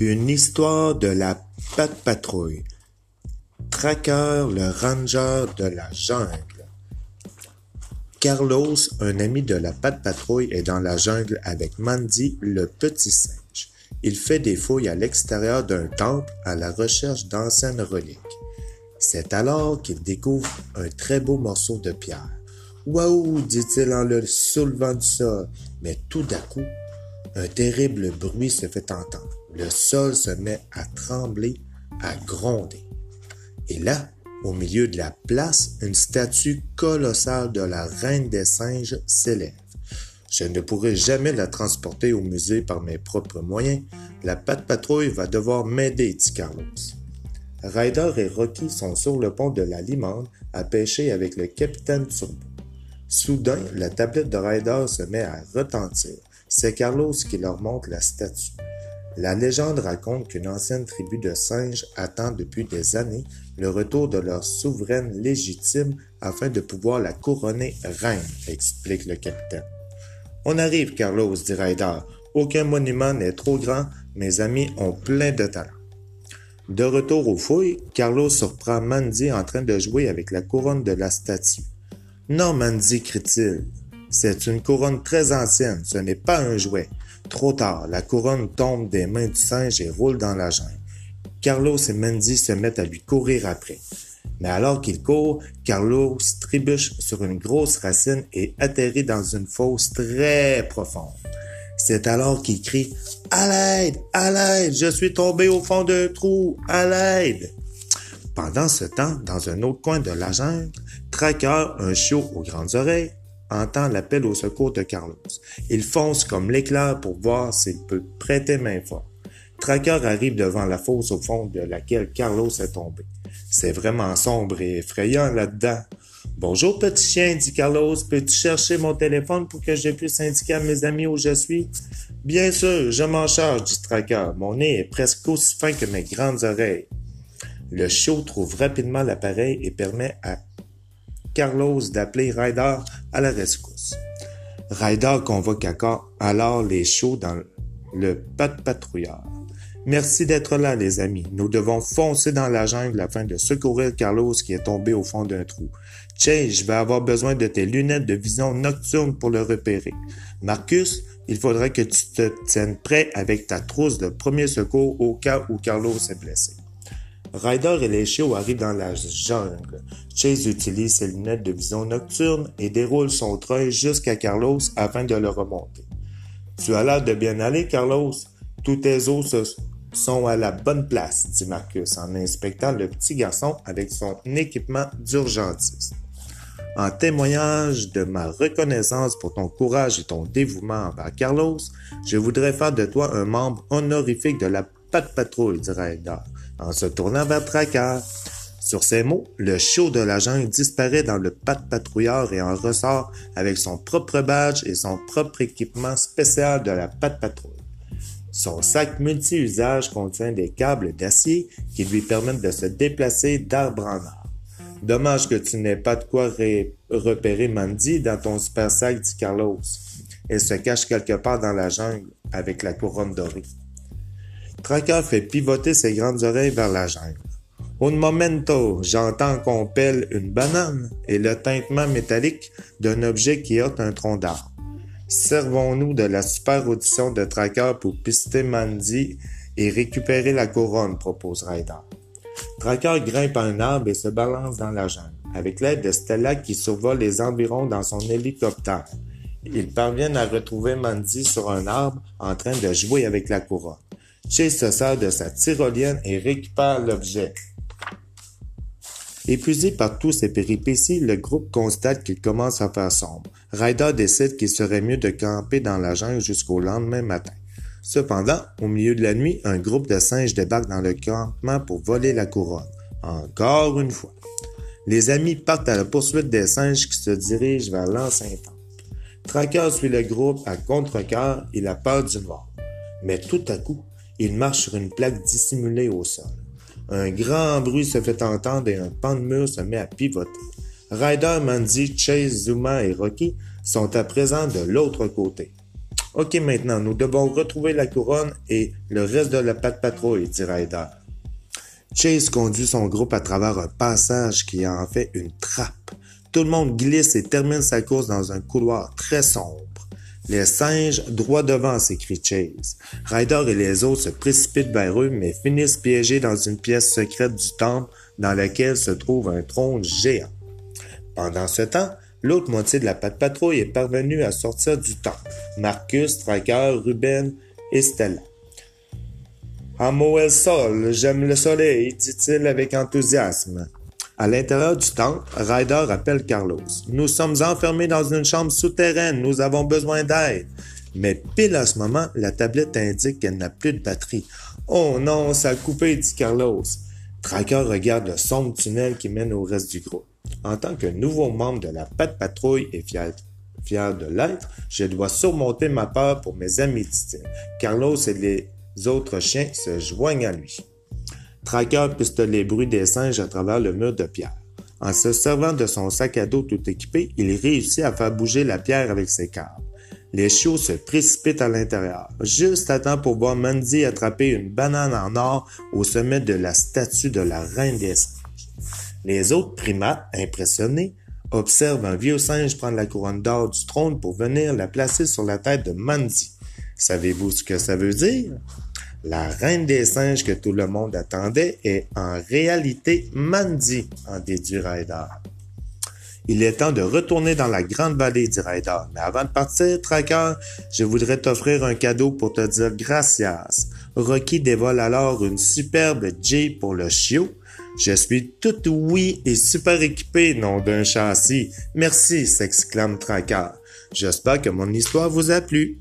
Une histoire de la Patte Patrouille. Tracker, le ranger de la jungle. Carlos, un ami de la Patte Patrouille, est dans la jungle avec Mandy, le petit singe. Il fait des fouilles à l'extérieur d'un temple à la recherche d'anciennes reliques. C'est alors qu'il découvre un très beau morceau de pierre. Waouh, dit-il en le soulevant du sol. Mais tout d'un coup, un terrible bruit se fait entendre. Le sol se met à trembler, à gronder. Et là, au milieu de la place, une statue colossale de la reine des singes s'élève. Je ne pourrai jamais la transporter au musée par mes propres moyens. La patte patrouille va devoir m'aider, dit Carlos. Ryder et Rocky sont sur le pont de la Limande à pêcher avec le capitaine Turbo. Soudain, la tablette de Ryder se met à retentir. C'est Carlos qui leur montre la statue. La légende raconte qu'une ancienne tribu de singes attend depuis des années le retour de leur souveraine légitime afin de pouvoir la couronner reine, explique le capitaine. On arrive, Carlos, dit Ryder. Aucun monument n'est trop grand, mes amis ont plein de talent. De retour aux fouilles, Carlos surprend Mandy en train de jouer avec la couronne de la statue. Non, Mandy, crie-t-il. C'est une couronne très ancienne, ce n'est pas un jouet. Trop tard, la couronne tombe des mains du singe et roule dans la jungle. Carlos et Mandy se mettent à lui courir après. Mais alors qu'il court, Carlos trébuche sur une grosse racine et atterrit dans une fosse très profonde. C'est alors qu'il crie À l'aide, à l'aide, je suis tombé au fond d'un trou, à l'aide. Pendant ce temps, dans un autre coin de la jungle, Tracker, un chiot aux grandes oreilles, entend l'appel au secours de Carlos. Il fonce comme l'éclair pour voir s'il peut prêter main forte. Tracker arrive devant la fosse au fond de laquelle Carlos est tombé. C'est vraiment sombre et effrayant là-dedans. Bonjour petit chien, dit Carlos. Peux-tu chercher mon téléphone pour que je puisse indiquer à mes amis où je suis? Bien sûr, je m'en charge, dit Tracker. Mon nez est presque aussi fin que mes grandes oreilles. Le chiot trouve rapidement l'appareil et permet à Carlos d'appeler Ryder à la rescousse. Ryder convoque alors les chiots dans le pat patrouilleur. Merci d'être là, les amis. Nous devons foncer dans la jungle afin de secourir Carlos qui est tombé au fond d'un trou. Chase, je vais avoir besoin de tes lunettes de vision nocturne pour le repérer. Marcus, il faudrait que tu te tiennes prêt avec ta trousse de premier secours au cas où Carlos est blessé. Ryder et les chiots arrivent dans la jungle. Chase utilise ses lunettes de vision nocturne et déroule son treuil jusqu'à Carlos afin de le remonter. Tu as l'air de bien aller, Carlos. Tous tes os sont à la bonne place, dit Marcus en inspectant le petit garçon avec son équipement d'urgentiste. En témoignage de ma reconnaissance pour ton courage et ton dévouement envers Carlos, je voudrais faire de toi un membre honorifique de la Patte Patrouille, dit en se tournant vers Tracker. Sur ces mots, le chiot de la jungle disparaît dans le pas patrouilleur et en ressort avec son propre badge et son propre équipement spécial de la patte patrouille. Son sac multi-usage contient des câbles d'acier qui lui permettent de se déplacer d'arbre en arbre. Dommage que tu n'aies pas de quoi repérer Mandy dans ton super sac, dit Carlos. Elle se cache quelque part dans la jungle avec la couronne dorée. Tracker fait pivoter ses grandes oreilles vers la jungle. Un momento, j'entends qu'on pèle une banane et le tintement métallique d'un objet qui heurte un tronc d'arbre. Servons-nous de la super audition de Tracker pour pister Mandy et récupérer la couronne, propose Ryder. Tracker grimpe un arbre et se balance dans la jungle, avec l'aide de Stella qui survole les environs dans son hélicoptère. Ils parviennent à retrouver Mandy sur un arbre en train de jouer avec la couronne. Chase se sert de sa tyrolienne et récupère l'objet. Épuisé par tous ces péripéties, le groupe constate qu'il commence à faire sombre. Ryder décide qu'il serait mieux de camper dans la jungle jusqu'au lendemain matin. Cependant, au milieu de la nuit, un groupe de singes débarque dans le campement pour voler la couronne. Encore une fois. Les amis partent à la poursuite des singes qui se dirigent vers l'ancien temple. Tracker suit le groupe à contre-cœur, il a peur du noir. Mais tout à coup, il marche sur une plaque dissimulée au sol. Un grand bruit se fait entendre et un pan de mur se met à pivoter. Ryder, Mandy, Chase, Zuma et Rocky sont à présent de l'autre côté. Ok, maintenant, nous devons retrouver la couronne et le reste de la patte patrouille, dit Ryder. Chase conduit son groupe à travers un passage qui en fait une trappe. Tout le monde glisse et termine sa course dans un couloir très sombre. Les singes, droit devant, s'écrie Chase. Ryder et les autres se précipitent vers eux, mais finissent piégés dans une pièce secrète du temple dans laquelle se trouve un trône géant. Pendant ce temps, l'autre moitié de la patrouille est parvenue à sortir du temple. Marcus, Tracker, Ruben et Stella. Amo el sol, j'aime le soleil, dit-il avec enthousiasme. À l'intérieur du temple, Ryder appelle Carlos. Nous sommes enfermés dans une chambre souterraine, nous avons besoin d'aide. Mais pile à ce moment, la tablette indique qu'elle n'a plus de batterie. Oh non, ça a coupé, dit Carlos. Tracker regarde le sombre tunnel qui mène au reste du groupe. En tant que nouveau membre de la Patte Patrouille et fier, de l'être, je dois surmonter ma peur pour mes amis, dit Carlos et les autres chiens se joignent à lui. Tracker piste les bruits des singes à travers le mur de pierre. En se servant de son sac à dos tout équipé, il réussit à faire bouger la pierre avec ses câbles. Les chiots se précipitent à l'intérieur, juste à temps pour voir Mandy attraper une banane en or au sommet de la statue de la reine des singes. Les autres primates, impressionnés, observent un vieux singe prendre la couronne d'or du trône pour venir la placer sur la tête de Mandy. Savez-vous ce que ça veut dire? La reine des singes que tout le monde attendait est en réalité Mandy, en déduit Ryder. Il est temps de retourner dans la grande vallée, dit Ryder. Mais avant de partir, Tracker, je voudrais t'offrir un cadeau pour te dire gracias. Rocky dévole alors une superbe J pour le chiot. Je suis tout oui et super équipé, nom d'un châssis. Merci, s'exclame Tracker. J'espère que mon histoire vous a plu.